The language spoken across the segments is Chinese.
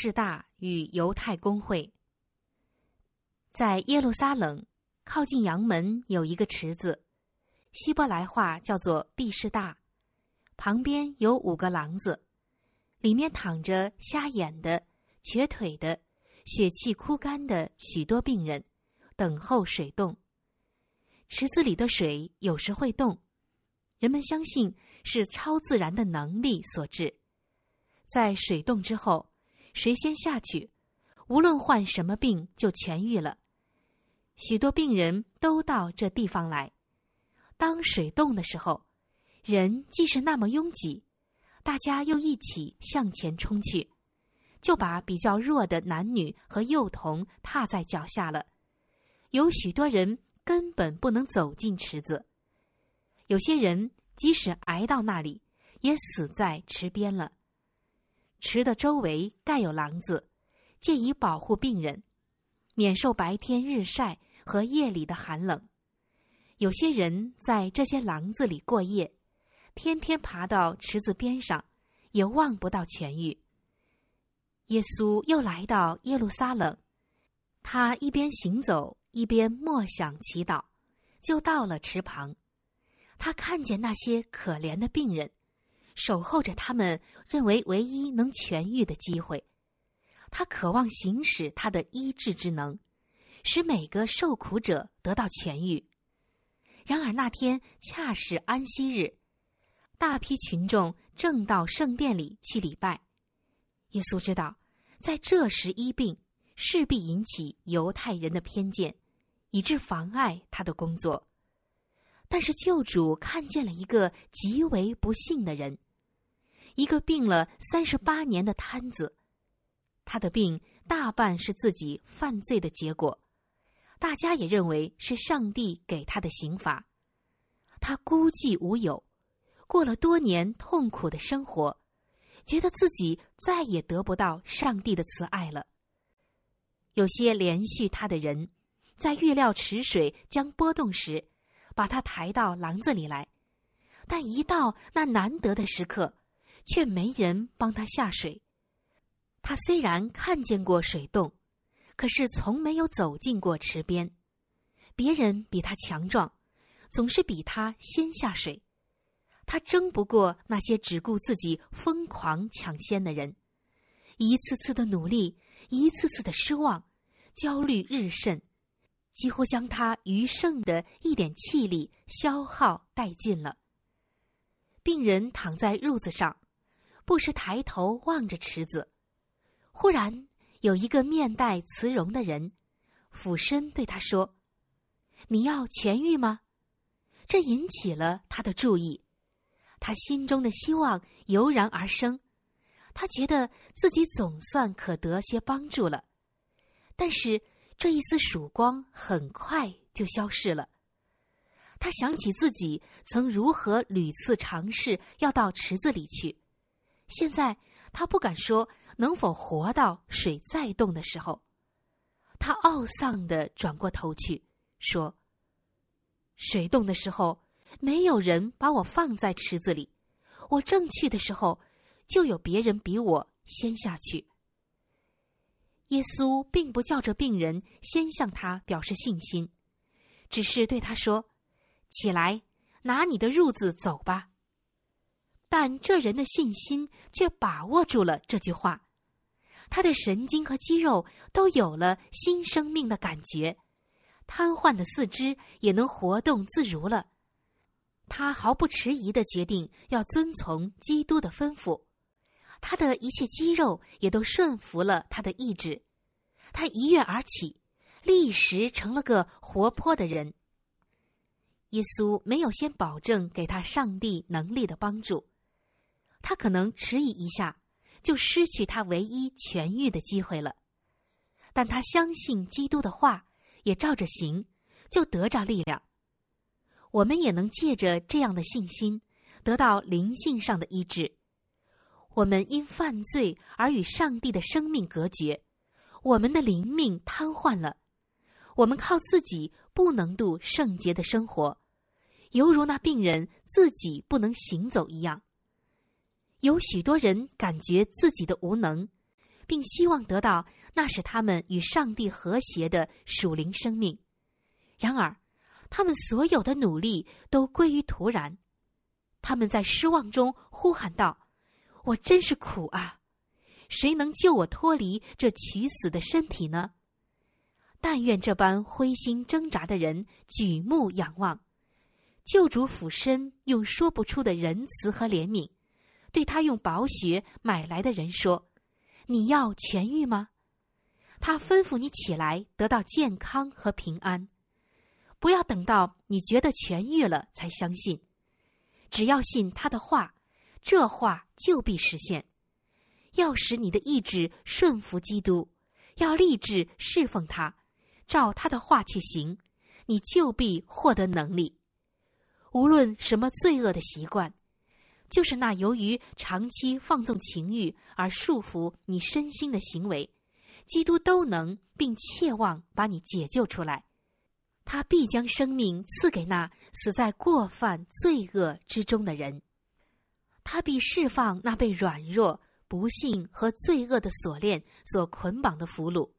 士大与犹太公会。在耶路撒冷靠近阳门有一个池子，希伯来话叫做毕士大，旁边有五个廊子，里面躺着瞎眼的、瘸腿的、血气枯干的许多病人，等候水动。池子里的水有时会动，人们相信是超自然的能力所致。在水冻之后，谁先下去，无论患什么病就痊愈了。许多病人都到这地方来。当水冻的时候，人既是那么拥挤，大家又一起向前冲去，就把比较弱的男女和幼童踏在脚下了。有许多人根本不能走进池子，有些人即使挨到那里，也死在池边了。池的周围盖有廊子，借以保护病人，免受白天日晒和夜里的寒冷。有些人在这些廊子里过夜，天天爬到池子边上，也望不到痊愈。耶稣又来到耶路撒冷，他一边行走，一边默想祈祷，就到了池旁。他看见那些可怜的病人。守候着他们认为唯一能痊愈的机会，他渴望行使他的医治之能，使每个受苦者得到痊愈。然而那天恰是安息日，大批群众正到圣殿里去礼拜。耶稣知道，在这时医病势必引起犹太人的偏见，以致妨碍他的工作。但是救主看见了一个极为不幸的人。一个病了三十八年的瘫子，他的病大半是自己犯罪的结果，大家也认为是上帝给他的刑罚。他孤寂无有，过了多年痛苦的生活，觉得自己再也得不到上帝的慈爱了。有些连续他的人，在预料池水将波动时，把他抬到廊子里来，但一到那难得的时刻。却没人帮他下水。他虽然看见过水洞，可是从没有走进过池边。别人比他强壮，总是比他先下水。他争不过那些只顾自己疯狂抢先的人。一次次的努力，一次次的失望，焦虑日甚，几乎将他余剩的一点气力消耗殆尽了。病人躺在褥子上。不时抬头望着池子，忽然有一个面带慈容的人俯身对他说：“你要痊愈吗？”这引起了他的注意，他心中的希望油然而生，他觉得自己总算可得些帮助了。但是这一丝曙光很快就消逝了。他想起自己曾如何屡次尝试要到池子里去。现在他不敢说能否活到水再动的时候，他懊丧的转过头去说：“水动的时候，没有人把我放在池子里，我正去的时候，就有别人比我先下去。”耶稣并不叫这病人先向他表示信心，只是对他说：“起来，拿你的褥子走吧。”但这人的信心却把握住了这句话，他的神经和肌肉都有了新生命的感觉，瘫痪的四肢也能活动自如了。他毫不迟疑的决定要遵从基督的吩咐，他的一切肌肉也都顺服了他的意志。他一跃而起，立时成了个活泼的人。耶稣没有先保证给他上帝能力的帮助。他可能迟疑一下，就失去他唯一痊愈的机会了。但他相信基督的话，也照着行，就得着力量。我们也能借着这样的信心，得到灵性上的医治。我们因犯罪而与上帝的生命隔绝，我们的灵命瘫痪了。我们靠自己不能度圣洁的生活，犹如那病人自己不能行走一样。有许多人感觉自己的无能，并希望得到那使他们与上帝和谐的属灵生命。然而，他们所有的努力都归于徒然。他们在失望中呼喊道：“我真是苦啊！谁能救我脱离这取死的身体呢？”但愿这般灰心挣扎的人举目仰望，救主俯身用说不出的仁慈和怜悯，对他用宝血买来的人说：“你要痊愈吗？”他吩咐你起来，得到健康和平安。不要等到你觉得痊愈了才相信，只要信他的话，这话就必实现。要使你的意志顺服基督，要立志侍奉他。照他的话去行，你就必获得能力。无论什么罪恶的习惯，就是那由于长期放纵情欲而束缚你身心的行为，基督都能并切望把你解救出来。他必将生命赐给那死在过犯罪恶之中的人，他必释放那被软弱、不幸和罪恶的锁链所捆绑的俘虏。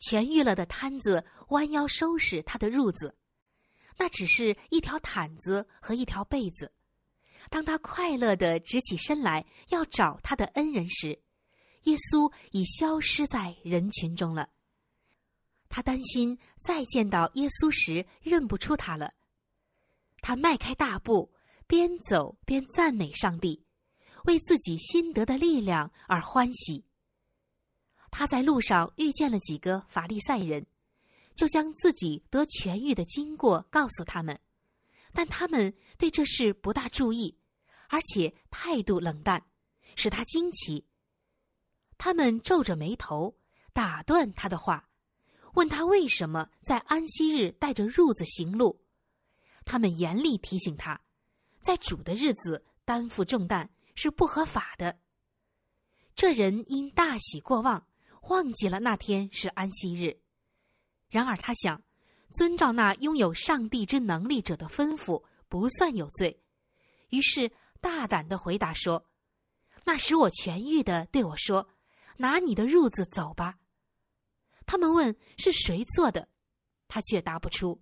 痊愈了的瘫子弯腰收拾他的褥子，那只是一条毯子和一条被子。当他快乐的直起身来要找他的恩人时，耶稣已消失在人群中了。他担心再见到耶稣时认不出他了。他迈开大步，边走边赞美上帝，为自己心得的力量而欢喜。他在路上遇见了几个法利赛人，就将自己得痊愈的经过告诉他们，但他们对这事不大注意，而且态度冷淡，使他惊奇。他们皱着眉头，打断他的话，问他为什么在安息日带着褥子行路。他们严厉提醒他，在主的日子担负重担是不合法的。这人因大喜过望。忘记了那天是安息日，然而他想，遵照那拥有上帝之能力者的吩咐，不算有罪，于是大胆的回答说：“那使我痊愈的对我说，拿你的褥子走吧。”他们问是谁做的，他却答不出。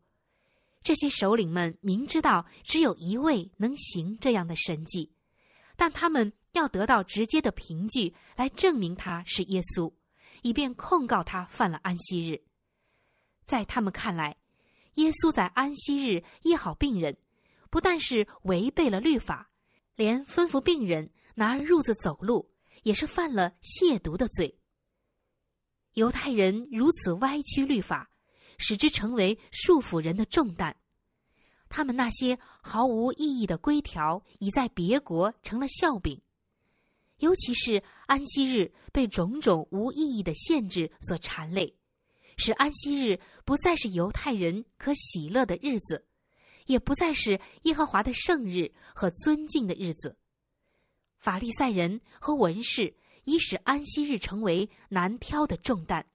这些首领们明知道只有一位能行这样的神迹，但他们要得到直接的凭据来证明他是耶稣。以便控告他犯了安息日，在他们看来，耶稣在安息日医好病人，不但是违背了律法，连吩咐病人拿褥子走路也是犯了亵渎的罪。犹太人如此歪曲律法，使之成为束缚人的重担。他们那些毫无意义的规条，已在别国成了笑柄。尤其是安息日被种种无意义的限制所缠累，使安息日不再是犹太人可喜乐的日子，也不再是耶和华的圣日和尊敬的日子。法利赛人和文士已使安息日成为难挑的重担。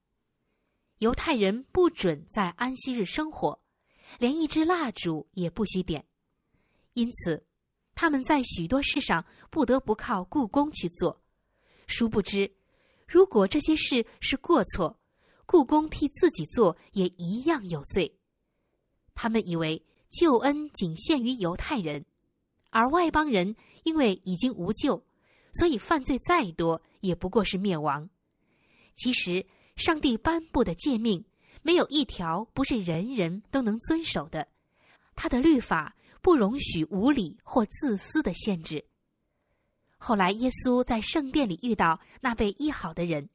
犹太人不准在安息日生火，连一支蜡烛也不许点，因此。他们在许多事上不得不靠故宫去做，殊不知，如果这些事是过错，故宫替自己做也一样有罪。他们以为救恩仅限于犹太人，而外邦人因为已经无救，所以犯罪再多也不过是灭亡。其实，上帝颁布的诫命没有一条不是人人都能遵守的，他的律法。不容许无理或自私的限制。后来，耶稣在圣殿里遇到那被医好的人，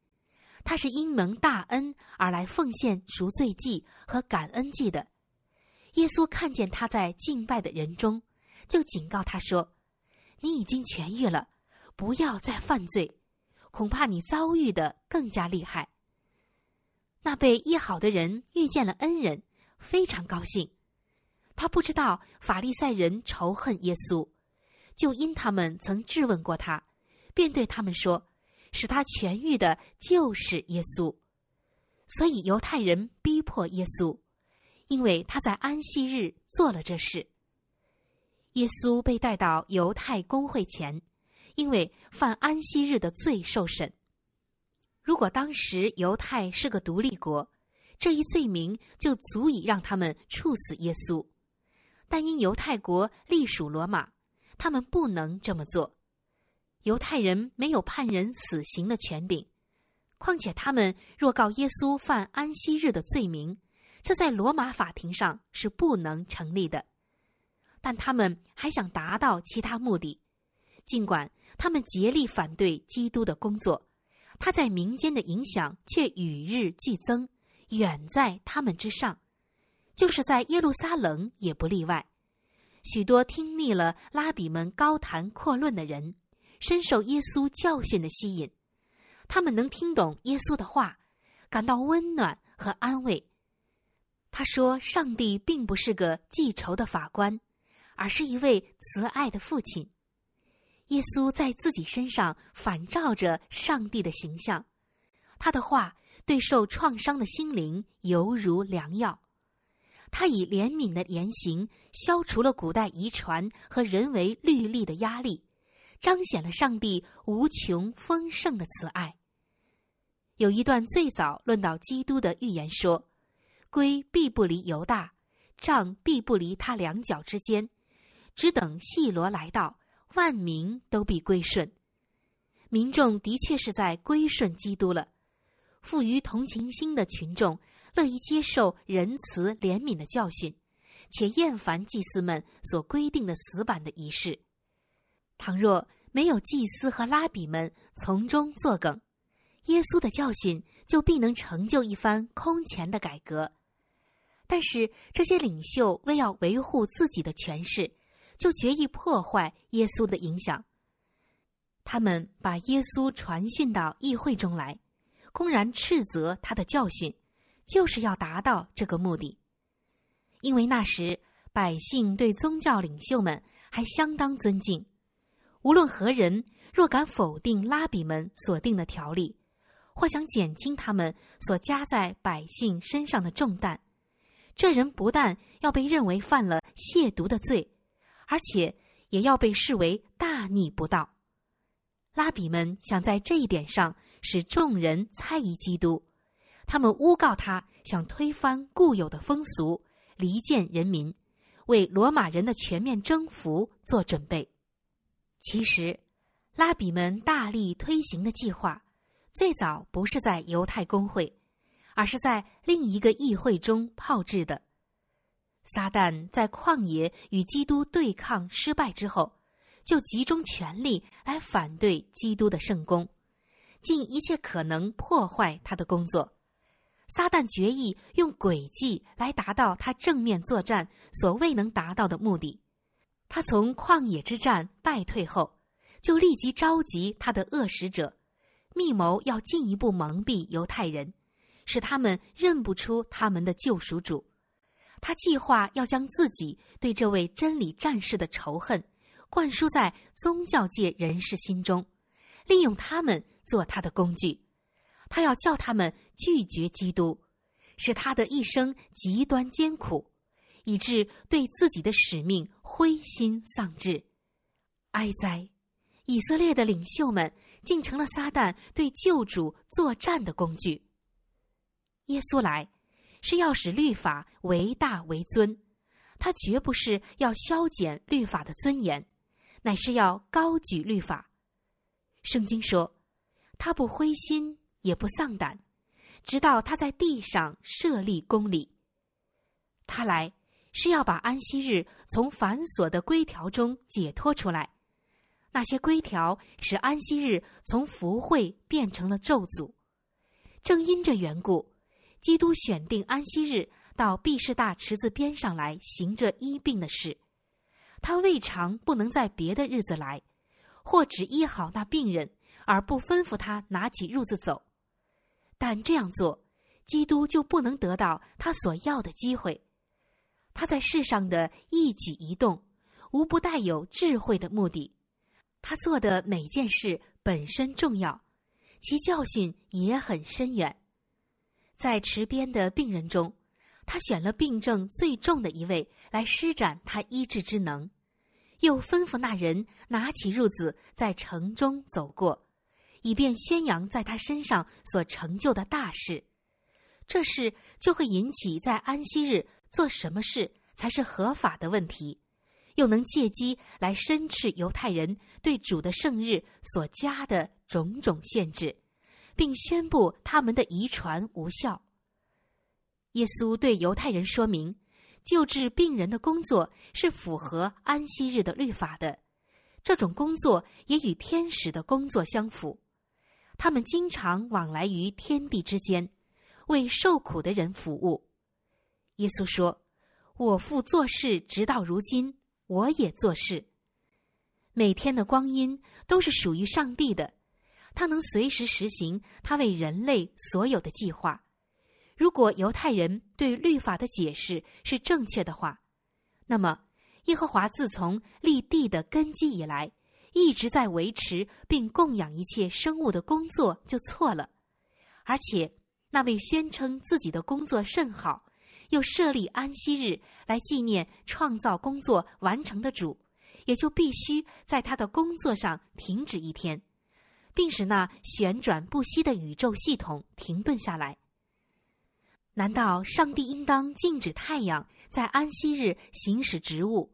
他是因蒙大恩而来奉献赎罪祭和感恩祭的。耶稣看见他在敬拜的人中，就警告他说：“你已经痊愈了，不要再犯罪，恐怕你遭遇的更加厉害。”那被医好的人遇见了恩人，非常高兴。他不知道法利赛人仇恨耶稣，就因他们曾质问过他，便对他们说：“使他痊愈的就是耶稣。”所以犹太人逼迫耶稣，因为他在安息日做了这事。耶稣被带到犹太公会前，因为犯安息日的罪受审。如果当时犹太是个独立国，这一罪名就足以让他们处死耶稣。但因犹太国隶属罗马，他们不能这么做。犹太人没有判人死刑的权柄，况且他们若告耶稣犯安息日的罪名，这在罗马法庭上是不能成立的。但他们还想达到其他目的，尽管他们竭力反对基督的工作，他在民间的影响却与日俱增，远在他们之上。就是在耶路撒冷也不例外，许多听腻了拉比们高谈阔论的人，深受耶稣教训的吸引，他们能听懂耶稣的话，感到温暖和安慰。他说：“上帝并不是个记仇的法官，而是一位慈爱的父亲。耶稣在自己身上反照着上帝的形象，他的话对受创伤的心灵犹如良药。”他以怜悯的言行消除了古代遗传和人为律例的压力，彰显了上帝无穷丰盛的慈爱。有一段最早论到基督的预言说：“龟必不离犹大，杖必不离他两脚之间，只等细罗来到，万民都必归顺。”民众的确是在归顺基督了。富于同情心的群众。乐意接受仁慈怜悯的教训，且厌烦祭司们所规定的死板的仪式。倘若没有祭司和拉比们从中作梗，耶稣的教训就必能成就一番空前的改革。但是这些领袖为要维护自己的权势，就决意破坏耶稣的影响。他们把耶稣传讯到议会中来，公然斥责他的教训。就是要达到这个目的，因为那时百姓对宗教领袖们还相当尊敬。无论何人若敢否定拉比们所定的条例，或想减轻他们所加在百姓身上的重担，这人不但要被认为犯了亵渎的罪，而且也要被视为大逆不道。拉比们想在这一点上使众人猜疑基督。他们诬告他想推翻固有的风俗，离间人民，为罗马人的全面征服做准备。其实，拉比们大力推行的计划，最早不是在犹太公会，而是在另一个议会中炮制的。撒旦在旷野与基督对抗失败之后，就集中全力来反对基督的圣功，尽一切可能破坏他的工作。撒旦决意用诡计来达到他正面作战所未能达到的目的。他从旷野之战败退后，就立即召集他的恶使者，密谋要进一步蒙蔽犹太人，使他们认不出他们的救赎主。他计划要将自己对这位真理战士的仇恨灌输在宗教界人士心中，利用他们做他的工具。他要叫他们拒绝基督，使他的一生极端艰苦，以致对自己的使命灰心丧志。哀哉！以色列的领袖们竟成了撒旦对救主作战的工具。耶稣来是要使律法为大为尊，他绝不是要削减律法的尊严，乃是要高举律法。圣经说，他不灰心。也不丧胆，直到他在地上设立公理。他来是要把安息日从繁琐的规条中解脱出来。那些规条使安息日从福会变成了咒诅。正因这缘故，基督选定安息日到毕士大池子边上来行这医病的事。他未尝不能在别的日子来，或只医好那病人，而不吩咐他拿起褥子走。但这样做，基督就不能得到他所要的机会。他在世上的一举一动，无不带有智慧的目的。他做的每件事本身重要，其教训也很深远。在池边的病人中，他选了病症最重的一位来施展他医治之能，又吩咐那人拿起褥子在城中走过，以便宣扬在他身上所成就的大事。这事就会引起在安息日做什么事才是合法的问题，又能借机来申斥犹太人对主的圣日所加的种种限制，并宣布他们的遗传无效。耶稣对犹太人说明，救治病人的工作是符合安息日的律法的，这种工作也与天使的工作相符，他们经常往来于天地之间。为受苦的人服务，耶稣说：“我父做事，直到如今，我也做事。每天的光阴都是属于上帝的，他能随时实行他为人类所有的计划。如果犹太人对律法的解释是正确的话，那么耶和华自从立地的根基以来，一直在维持并供养一切生物的工作就错了，而且。”那位宣称自己的工作甚好，又设立安息日来纪念创造工作完成的主，也就必须在他的工作上停止一天，并使那旋转不息的宇宙系统停顿下来。难道上帝应当禁止太阳在安息日行使职务，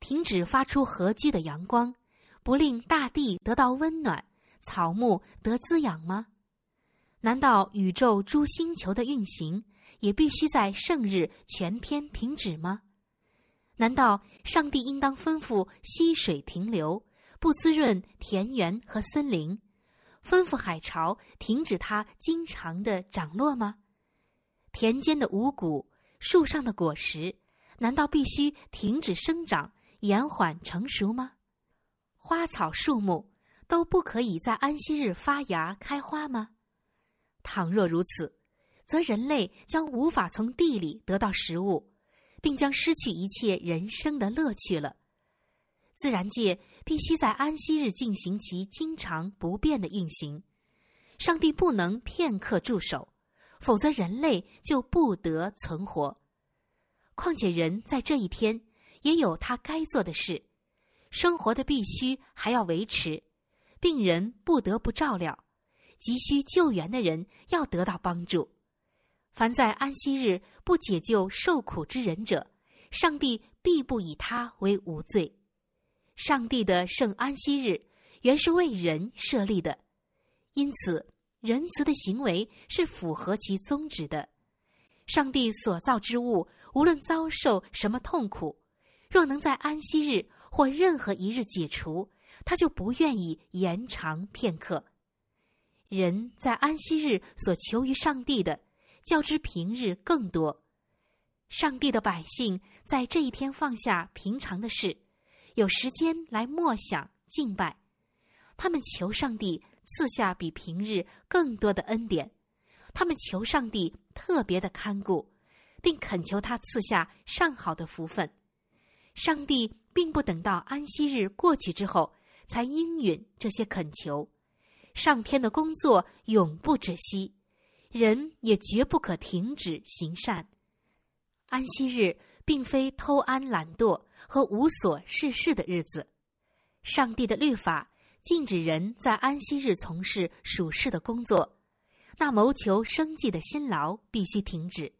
停止发出和煦的阳光，不令大地得到温暖，草木得滋养吗？难道宇宙诸星球的运行也必须在圣日全天停止吗？难道上帝应当吩咐溪水停留，不滋润田园和森林，吩咐海潮停止它经常的涨落吗？田间的五谷、树上的果实，难道必须停止生长，延缓成熟吗？花草树木都不可以在安息日发芽开花吗？倘若如此，则人类将无法从地里得到食物，并将失去一切人生的乐趣了。自然界必须在安息日进行其经常不变的运行，上帝不能片刻驻守，否则人类就不得存活。况且人在这一天也有他该做的事，生活的必须还要维持，病人不得不照料。急需救援的人要得到帮助。凡在安息日不解救受苦之人者，上帝必不以他为无罪。上帝的圣安息日原是为人设立的，因此仁慈的行为是符合其宗旨的。上帝所造之物无论遭受什么痛苦，若能在安息日或任何一日解除，他就不愿意延长片刻。人在安息日所求于上帝的，较之平日更多。上帝的百姓在这一天放下平常的事，有时间来默想敬拜。他们求上帝赐下比平日更多的恩典，他们求上帝特别的看顾，并恳求他赐下上好的福分。上帝并不等到安息日过去之后才应允这些恳求。上天的工作永不止息，人也绝不可停止行善。安息日并非偷安懒惰和无所事事的日子。上帝的律法禁止人在安息日从事属世的工作，那谋求生计的辛劳必须停止。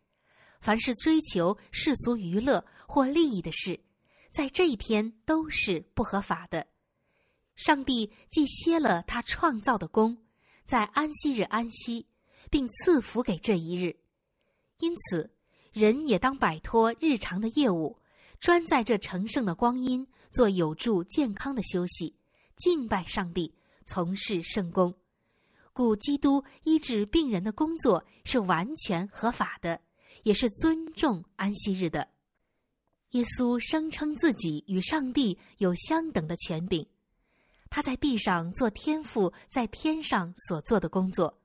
凡是追求世俗娱乐或利益的事，在这一天都是不合法的。上帝既歇了他创造的功，在安息日安息，并赐福给这一日，因此人也当摆脱日常的业务，专在这成圣的光阴做有助健康的休息，敬拜上帝，从事圣功。故基督医治病人的工作是完全合法的，也是尊重安息日的。耶稣声称自己与上帝有相等的权柄。他在地上做天父在天上所做的工作，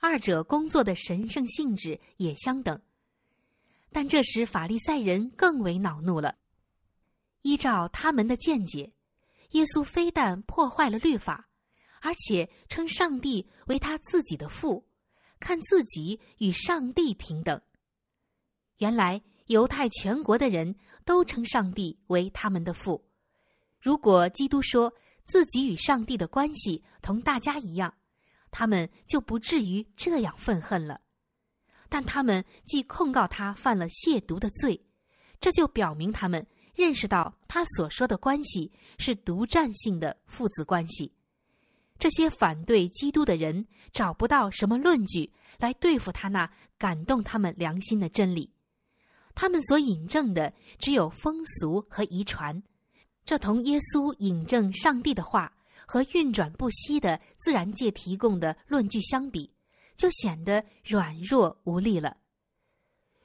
二者工作的神圣性质也相等。但这时法利赛人更为恼怒了。依照他们的见解，耶稣非但破坏了律法，而且称上帝为他自己的父，看自己与上帝平等。原来犹太全国的人都称上帝为他们的父。如果基督说自己与上帝的关系同大家一样，他们就不至于这样愤恨了。但他们既控告他犯了亵渎的罪，这就表明他们认识到他所说的关系是独占性的父子关系。这些反对基督的人找不到什么论据来对付他那感动他们良心的真理，他们所引证的只有风俗和遗传，这同耶稣引证上帝的话和运转不息的自然界提供的论据相比，就显得软弱无力了。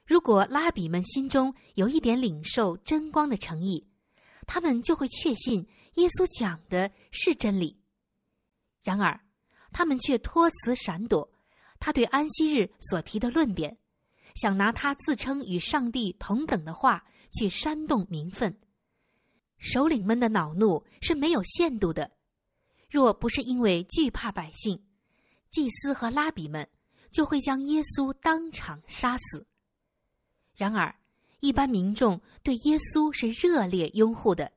如果拉比们心中有一点领受真光的诚意，他们就会确信耶稣讲的是真理。然而，他们却托辞闪躲他对安息日所提的论点，想拿他自称与上帝同等的话去煽动民愤。首领们的恼怒是没有限度的，若不是因为惧怕百姓，祭司和拉比们就会将耶稣当场杀死。然而，一般民众对耶稣是热烈拥护的。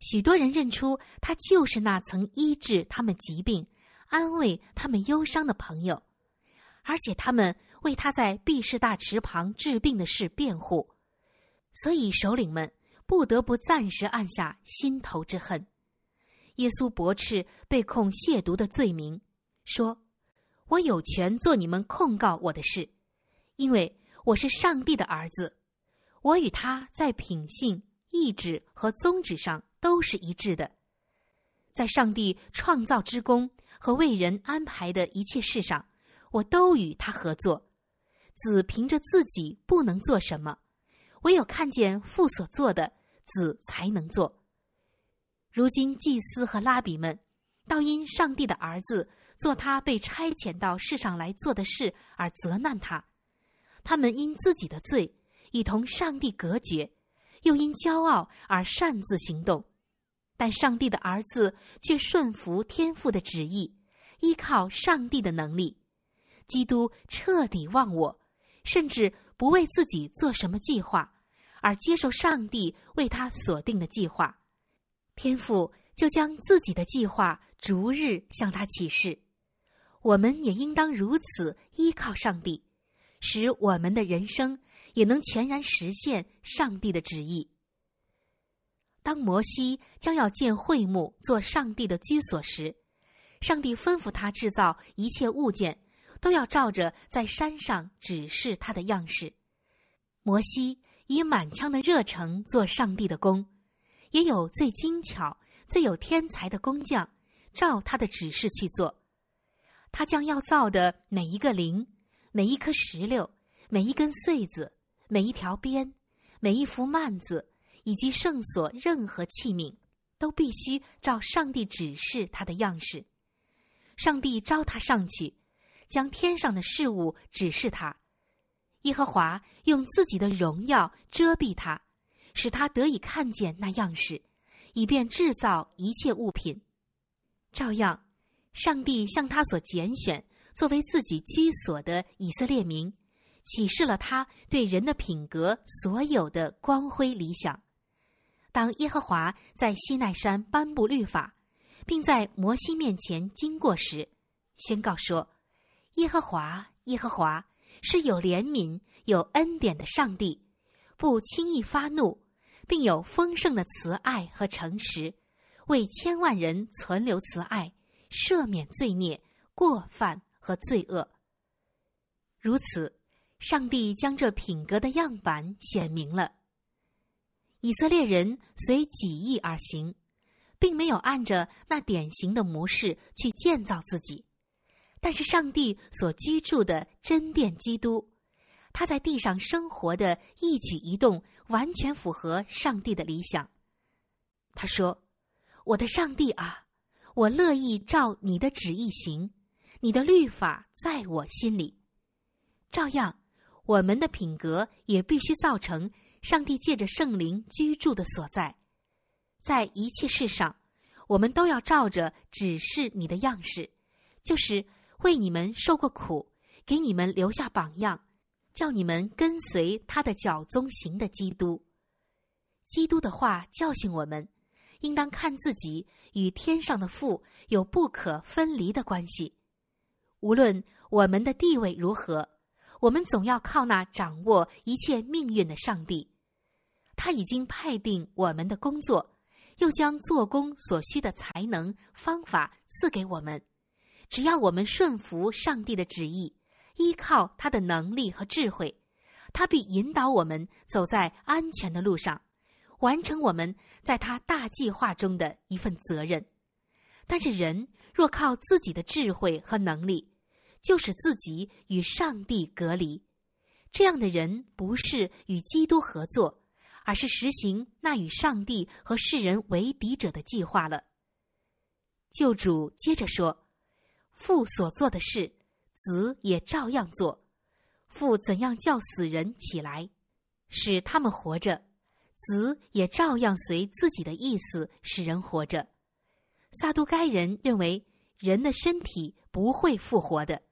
许多人认出他就是那曾医治他们疾病、安慰他们忧伤的朋友，而且他们为他在毕士大池旁治病的事辩护，所以首领们不得不暂时按下心头之恨。耶稣驳斥被控亵渎的罪名，说：“我有权做你们控告我的事，因为我是上帝的儿子，我与他在品性、意志和宗旨上。”都是一致的，在上帝创造之功和为人安排的一切事上，我都与他合作。子凭着自己不能做什么，唯有看见父所做的，子才能做。如今祭司和拉比们，倒因上帝的儿子做他被差遣到世上来做的事而责难他，他们因自己的罪，已同上帝隔绝，又因骄傲而擅自行动。但上帝的儿子却顺服天父的旨意，依靠上帝的能力，基督彻底忘我，甚至不为自己做什么计划，而接受上帝为他所定的计划。天父就将自己的计划逐日向他启示。我们也应当如此依靠上帝，使我们的人生也能全然实现上帝的旨意。当摩西将要建会幕做上帝的居所时，上帝吩咐他制造一切物件，都要照着在山上指示他的样式。摩西以满腔的热诚做上帝的工，也有最精巧、最有天才的工匠，照他的指示去做。他将要造的每一个铃、每一颗石榴、每一根穗子、每一条边、每一幅幔子。以及圣所任何器皿，都必须照上帝指示他的样式。上帝召他上去，将天上的事物指示他。耶和华用自己的荣耀遮蔽他，使他得以看见那样式，以便制造一切物品。照样，上帝向他所拣选作为自己居所的以色列民，启示了他对人的品格所有的光辉理想。当耶和华在西奈山颁布律法，并在摩西面前经过时，宣告说：“耶和华，耶和华是有怜悯、有恩典的上帝，不轻易发怒，并有丰盛的慈爱和诚实，为千万人存留慈爱，赦免罪孽、过犯和罪恶。如此，上帝将这品格的样板显明了。”以色列人随己意而行，并没有按着那典型的模式去建造自己。但是上帝所居住的真殿基督，他在地上生活的一举一动，完全符合上帝的理想。他说：“我的上帝啊，我乐意照你的旨意行，你的律法在我心里。照样，我们的品格也必须造成。”上帝借着圣灵居住的所在，在一切事上，我们都要照着指示你的样式，就是为你们受过苦，给你们留下榜样，叫你们跟随他的脚踪行的基督。基督的话教训我们，应当看自己与天上的父有不可分离的关系。无论我们的地位如何，我们总要靠那掌握一切命运的上帝。他已经派定我们的工作，又将做工所需的才能、方法赐给我们。只要我们顺服上帝的旨意，依靠他的能力和智慧，他必引导我们走在安全的路上。完成我们在他大计划中的一份责任，但是人若靠自己的智慧和能力，就使自己与上帝隔离。这样的人不是与基督合作，而是实行那与上帝和世人为敌者的计划了。救主接着说：“父所做的事，子也照样做。父怎样叫死人起来，使他们活着。”子也照样随自己的意思使人活着。撒都该人认为人的身体不会复活的，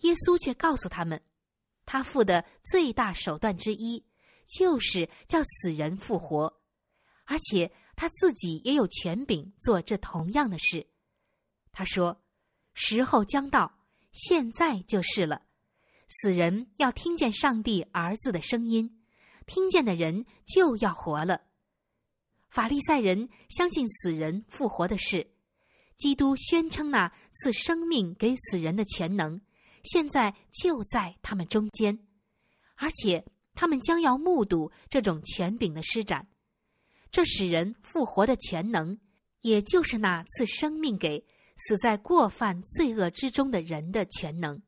耶稣却告诉他们，他父的最大手段之一就是叫死人复活，而且他自己也有权柄做这同样的事。他说：“时候将到，现在就是了，死人要听见上帝儿子的声音。”听见的人就要活了。法利赛人相信死人复活的事，基督宣称那赐生命给死人的全能，现在就在他们中间，而且他们将要目睹这种权柄的施展。这使人复活的全能，也就是那赐生命给死在过犯罪恶之中的人的全能。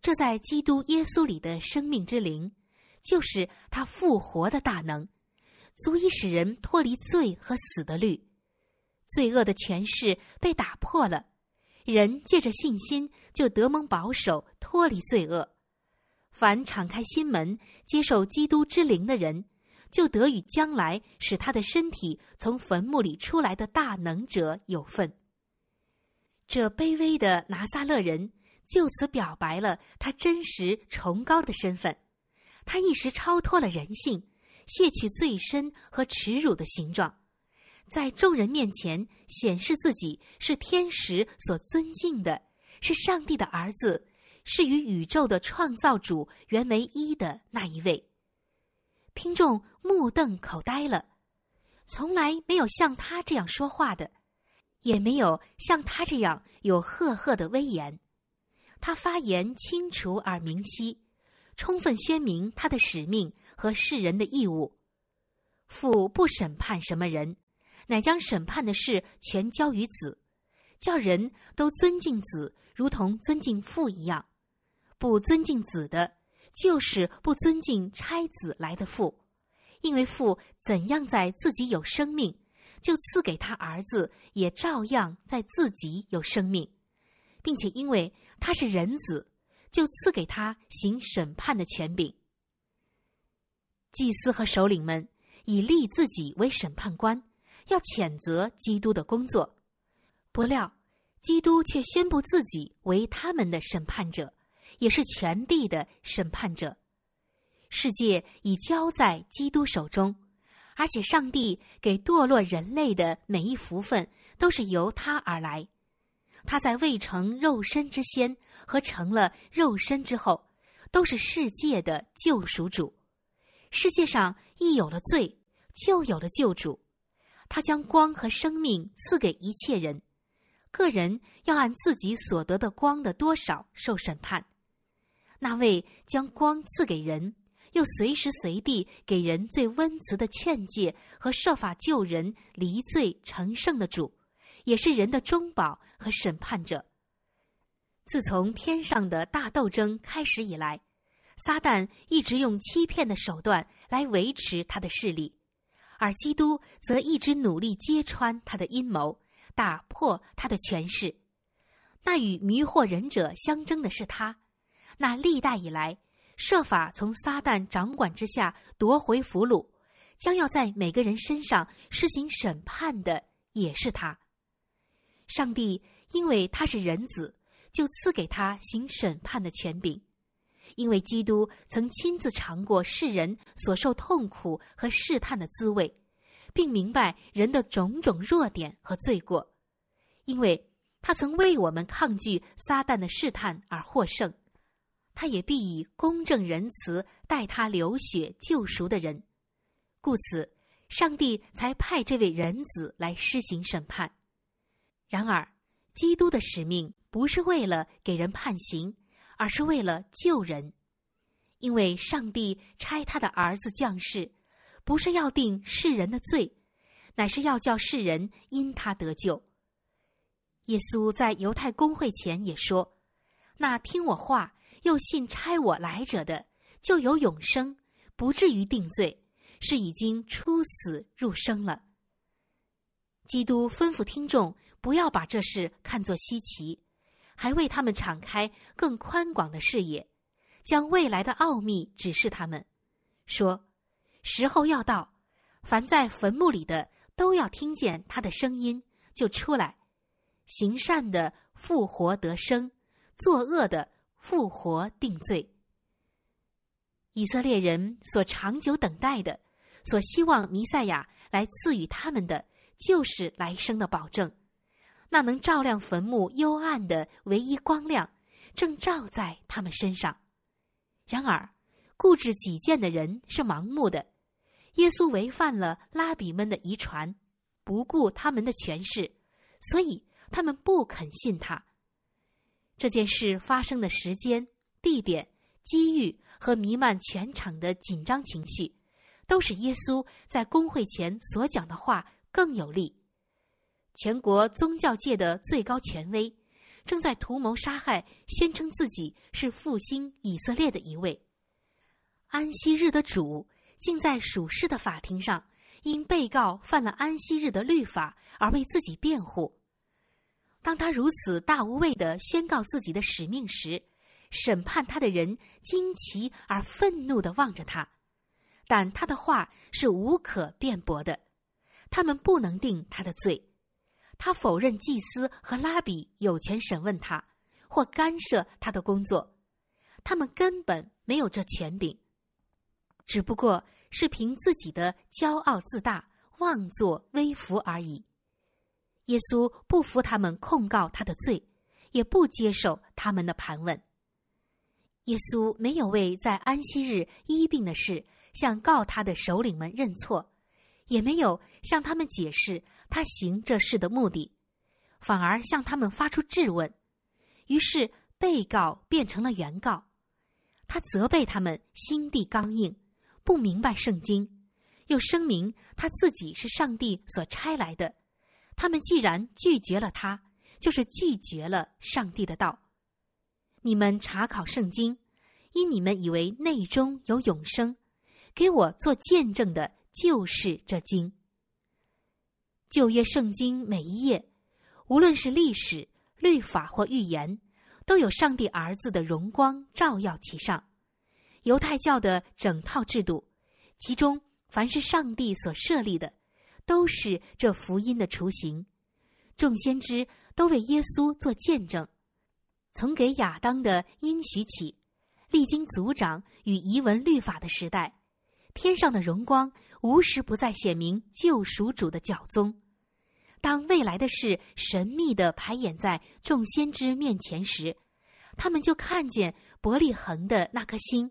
这在基督耶稣里的生命之灵。就是他复活的大能，足以使人脱离罪和死的律，罪恶的权势被打破了，人借着信心就得蒙保守，脱离罪恶。凡敞开心门接受基督之灵的人，就得与将来使他的身体从坟墓里出来的大能者有份。这卑微的拿撒勒人就此表白了他真实崇高的身份。他一时超脱了人性，卸去最深和耻辱的形状，在众人面前显示自己是天使所尊敬的，是上帝的儿子，是与宇宙的创造主原为一的那一位。听众目瞪口呆了，从来没有像他这样说话的，也没有像他这样有赫赫的威严。他发言清楚而明晰。充分宣明他的使命和世人的义务。父不审判什么人，乃将审判的事全交于子，叫人都尊敬子，如同尊敬父一样。不尊敬子的，就是不尊敬差子来的父，因为父怎样在自己有生命，就赐给他儿子，也照样在自己有生命，并且因为他是人子。就赐给他行审判的权柄。祭司和首领们以立自己为审判官，要谴责基督的工作。不料，基督却宣布自己为他们的审判者，也是全地的审判者。世界已交在基督手中，而且上帝给堕落人类的每一福分，都是由他而来。他在未成肉身之先和成了肉身之后，都是世界的救赎主。世界上一有了罪，就有了救主。他将光和生命赐给一切人，个人要按自己所得的光的多少受审判。那位将光赐给人，又随时随地给人最温慈的劝诫和设法救人离罪成圣的主。也是人的中保和审判者。自从天上的大斗争开始以来，撒旦一直用欺骗的手段来维持他的势力，而基督则一直努力揭穿他的阴谋，打破他的权势。那与迷惑人者相争的是他，那历代以来设法从撒旦掌管之下夺回俘虏，将要在每个人身上施行审判的也是他。上帝因为他是人子，就赐给他行审判的权柄。因为基督曾亲自尝过世人所受痛苦和试探的滋味，并明白人的种种弱点和罪过，因为他曾为我们抗拒撒旦的试探而获胜，他也必以公正仁慈待他流血救赎的人。故此，上帝才派这位人子来施行审判。然而，基督的使命不是为了给人判刑，而是为了救人，因为上帝差他的儿子降世。不是要定世人的罪，乃是要叫世人因他得救。耶稣在犹太公会前也说：“那听我话又信差我来者的，就有永生，不至于定罪，是已经出死入生了。”基督吩咐听众不要把这事看作稀奇，还为他们敞开更宽广的视野，将未来的奥秘指示他们，说。时候要到，凡在坟墓里的都要听见他的声音，就出来；行善的复活得生，作恶的复活定罪。以色列人所长久等待的，所希望弥赛亚来赐予他们的，就是来生的保证。那能照亮坟墓幽暗的唯一光亮，正照在他们身上。然而，固执己见的人是盲目的。耶稣违反了拉比们的遗传，不顾他们的权势，所以他们不肯信他。这件事发生的时间、地点、机遇和弥漫全场的紧张情绪，都使耶稣在公会前所讲的话更有力。全国宗教界的最高权威，正在图谋杀害宣称自己是复兴以色列的一位安息日的主。竟在属世的法庭上，因被告犯了安息日的律法而为自己辩护。当他如此大无畏的宣告自己的使命时，审判他的人惊奇而愤怒的望着他，但他的话是无可辩驳的，他们不能定他的罪。他否认祭司和拉比有权审问他，或干涉他的工作，他们根本没有这权柄。只不过是凭自己的骄傲自大、妄作威服而已。耶稣不服他们控告他的罪，也不接受他们的盘问。耶稣没有为在安息日医病的事向告他的首领们认错，也没有向他们解释他行这事的目的，反而向他们发出质问。于是被告变成了原告，他责备他们心地刚硬。不明白圣经，又声明他自己是上帝所差来的。他们既然拒绝了他，就是拒绝了上帝的道。你们查考圣经，因你们以为内中有永生，给我做见证的就是这经。旧约圣经每一页，无论是历史、律法或预言，都有上帝儿子的荣光照耀其上。犹太教的整套制度，其中凡是上帝所设立的，都是这福音的雏形。众先知都为耶稣做见证，从给亚当的应许起，历经族长与遗文律法的时代，天上的荣光无时不在显明救赎主的教宗。当未来的事神秘的排演在众先知面前时，他们就看见伯利恒的那颗星。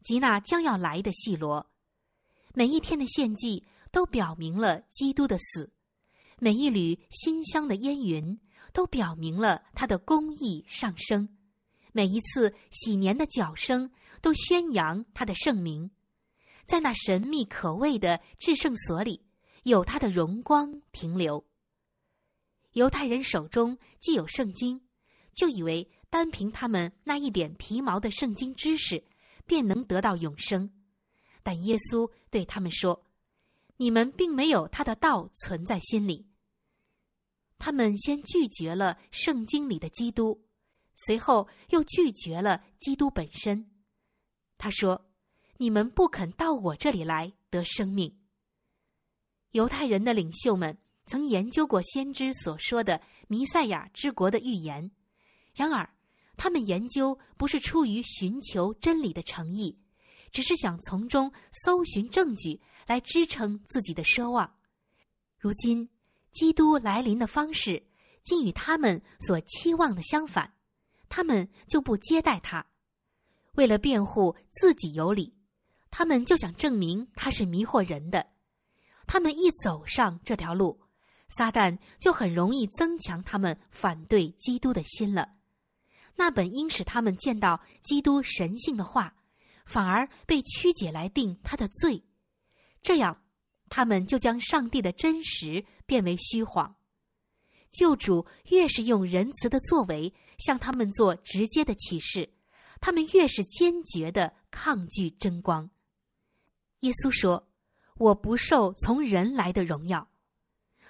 及那将要来的细罗，每一天的献祭都表明了基督的死；每一缕馨香的烟云都表明了他的公义上升；每一次喜年的角声都宣扬他的圣名。在那神秘可畏的至圣所里，有他的荣光停留。犹太人手中既有圣经，就以为单凭他们那一点皮毛的圣经知识。便能得到永生，但耶稣对他们说：“你们并没有他的道存在心里。”他们先拒绝了圣经里的基督，随后又拒绝了基督本身。他说：“你们不肯到我这里来得生命。”犹太人的领袖们曾研究过先知所说的弥赛亚之国的预言，然而。他们研究不是出于寻求真理的诚意，只是想从中搜寻证据来支撑自己的奢望。如今，基督来临的方式竟与他们所期望的相反，他们就不接待他。为了辩护自己有理，他们就想证明他是迷惑人的。他们一走上这条路，撒旦就很容易增强他们反对基督的心了。那本应使他们见到基督神性的话，反而被曲解来定他的罪。这样。他们就将上帝的真实变为虚谎。救主越是用仁慈的作为向他们做直接的启示，他们越是坚决的抗拒真光。耶稣说：“我不受从人来的荣耀。”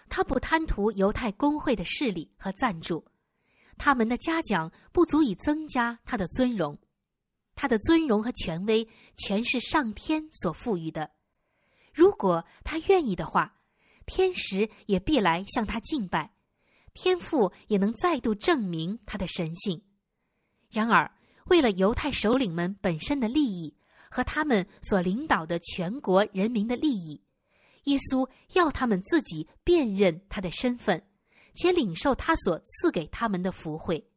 他不贪图犹太公会的势力和赞助，他们的嘉奖不足以增加他的尊荣。他的尊荣和权威全是上天所赋予的。如果他愿意的话，天使也必来向他敬拜，天父也能再度证明他的神性。然而，为了犹太首领们本身的利益和他们所领导的全国人民的利益，耶稣要他们自己辨认他的身份，且领受他所赐给他们的福惠。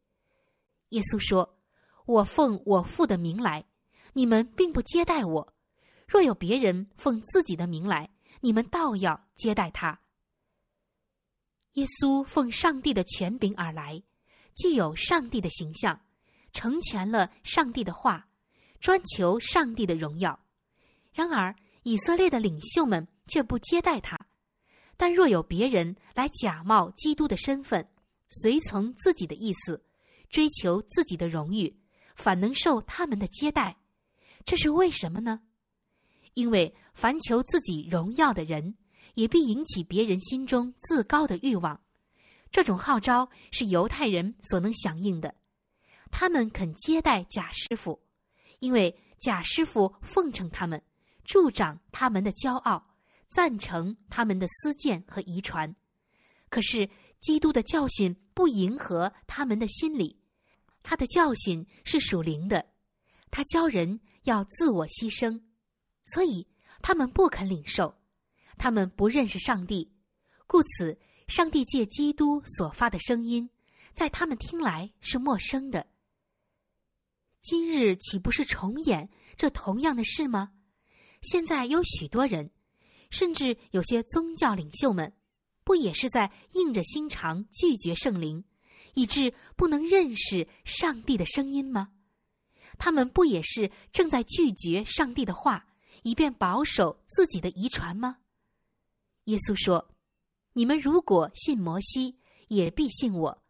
耶稣说：“我奉我父的名来，你们并不接待我。”若有别人奉自己的名来，你们倒要接待他。耶稣奉上帝的权柄而来，具有上帝的形象，成全了上帝的话，专求上帝的荣耀。然而，以色列的领袖们却不接待他。但若有别人来假冒基督的身份，随从自己的意思，追求自己的荣誉，反能受他们的接待，这是为什么呢？因为凡求自己荣耀的人，也必引起别人心中自高的欲望。这种号召是犹太人所能响应的。他们肯接待假师傅，因为假师傅奉承他们，助长他们的骄傲，赞成他们的私见和遗传。可是基督的教训不迎合他们的心理，他的教训是属灵的，他教人要自我牺牲。所以他们不肯领受，他们不认识上帝，故此上帝借基督所发的声音，在他们听来是陌生的。今日岂不是重演这同样的事吗？现在有许多人，甚至有些宗教领袖们，不也是在硬着心肠拒绝圣灵，以致不能认识上帝的声音吗？他们不也是正在拒绝上帝的话？以便保守自己的遗传吗？耶稣说：“你们如果信摩西，也必信我，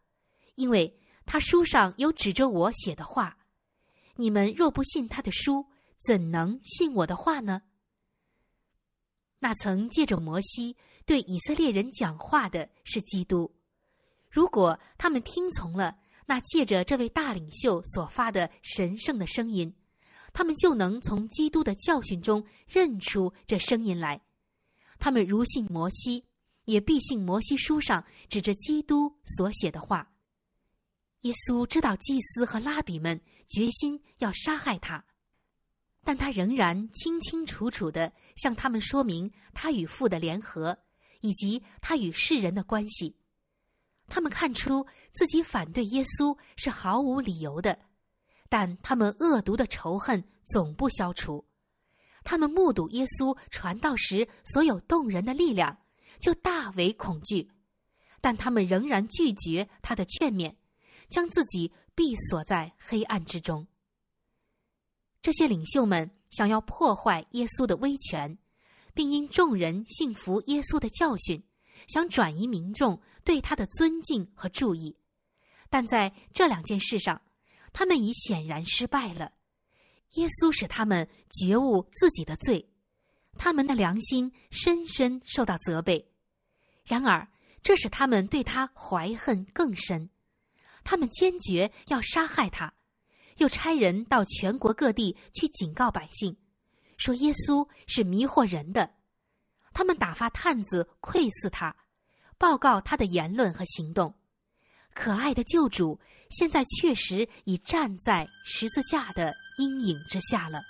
因为他书上有指着我写的话。你们若不信他的书，怎能信我的话呢？”那曾借着摩西对以色列人讲话的是基督。如果他们听从了那借着这位大领袖所发的神圣的声音。他们就能从基督的教训中认出这声音来。他们如信摩西，也必信摩西书上指着基督所写的话。耶稣知道祭司和拉比们决心要杀害他，但他仍然清清楚楚的向他们说明他与父的联合，以及他与世人的关系。他们看出自己反对耶稣是毫无理由的。但他们恶毒的仇恨总不消除，他们目睹耶稣传道时所有动人的力量，就大为恐惧，但他们仍然拒绝他的劝勉，将自己闭锁在黑暗之中。这些领袖们想要破坏耶稣的威权，并因众人信服耶稣的教训，想转移民众对他的尊敬和注意，但在这两件事上。他们已显然失败了。耶稣使他们觉悟自己的罪，他们的良心深深受到责备。然而，这使他们对他怀恨更深。他们坚决要杀害他，又差人到全国各地去警告百姓，说耶稣是迷惑人的。他们打发探子窥视他，报告他的言论和行动。可爱的救主。现在确实已站在十字架的阴影之下了。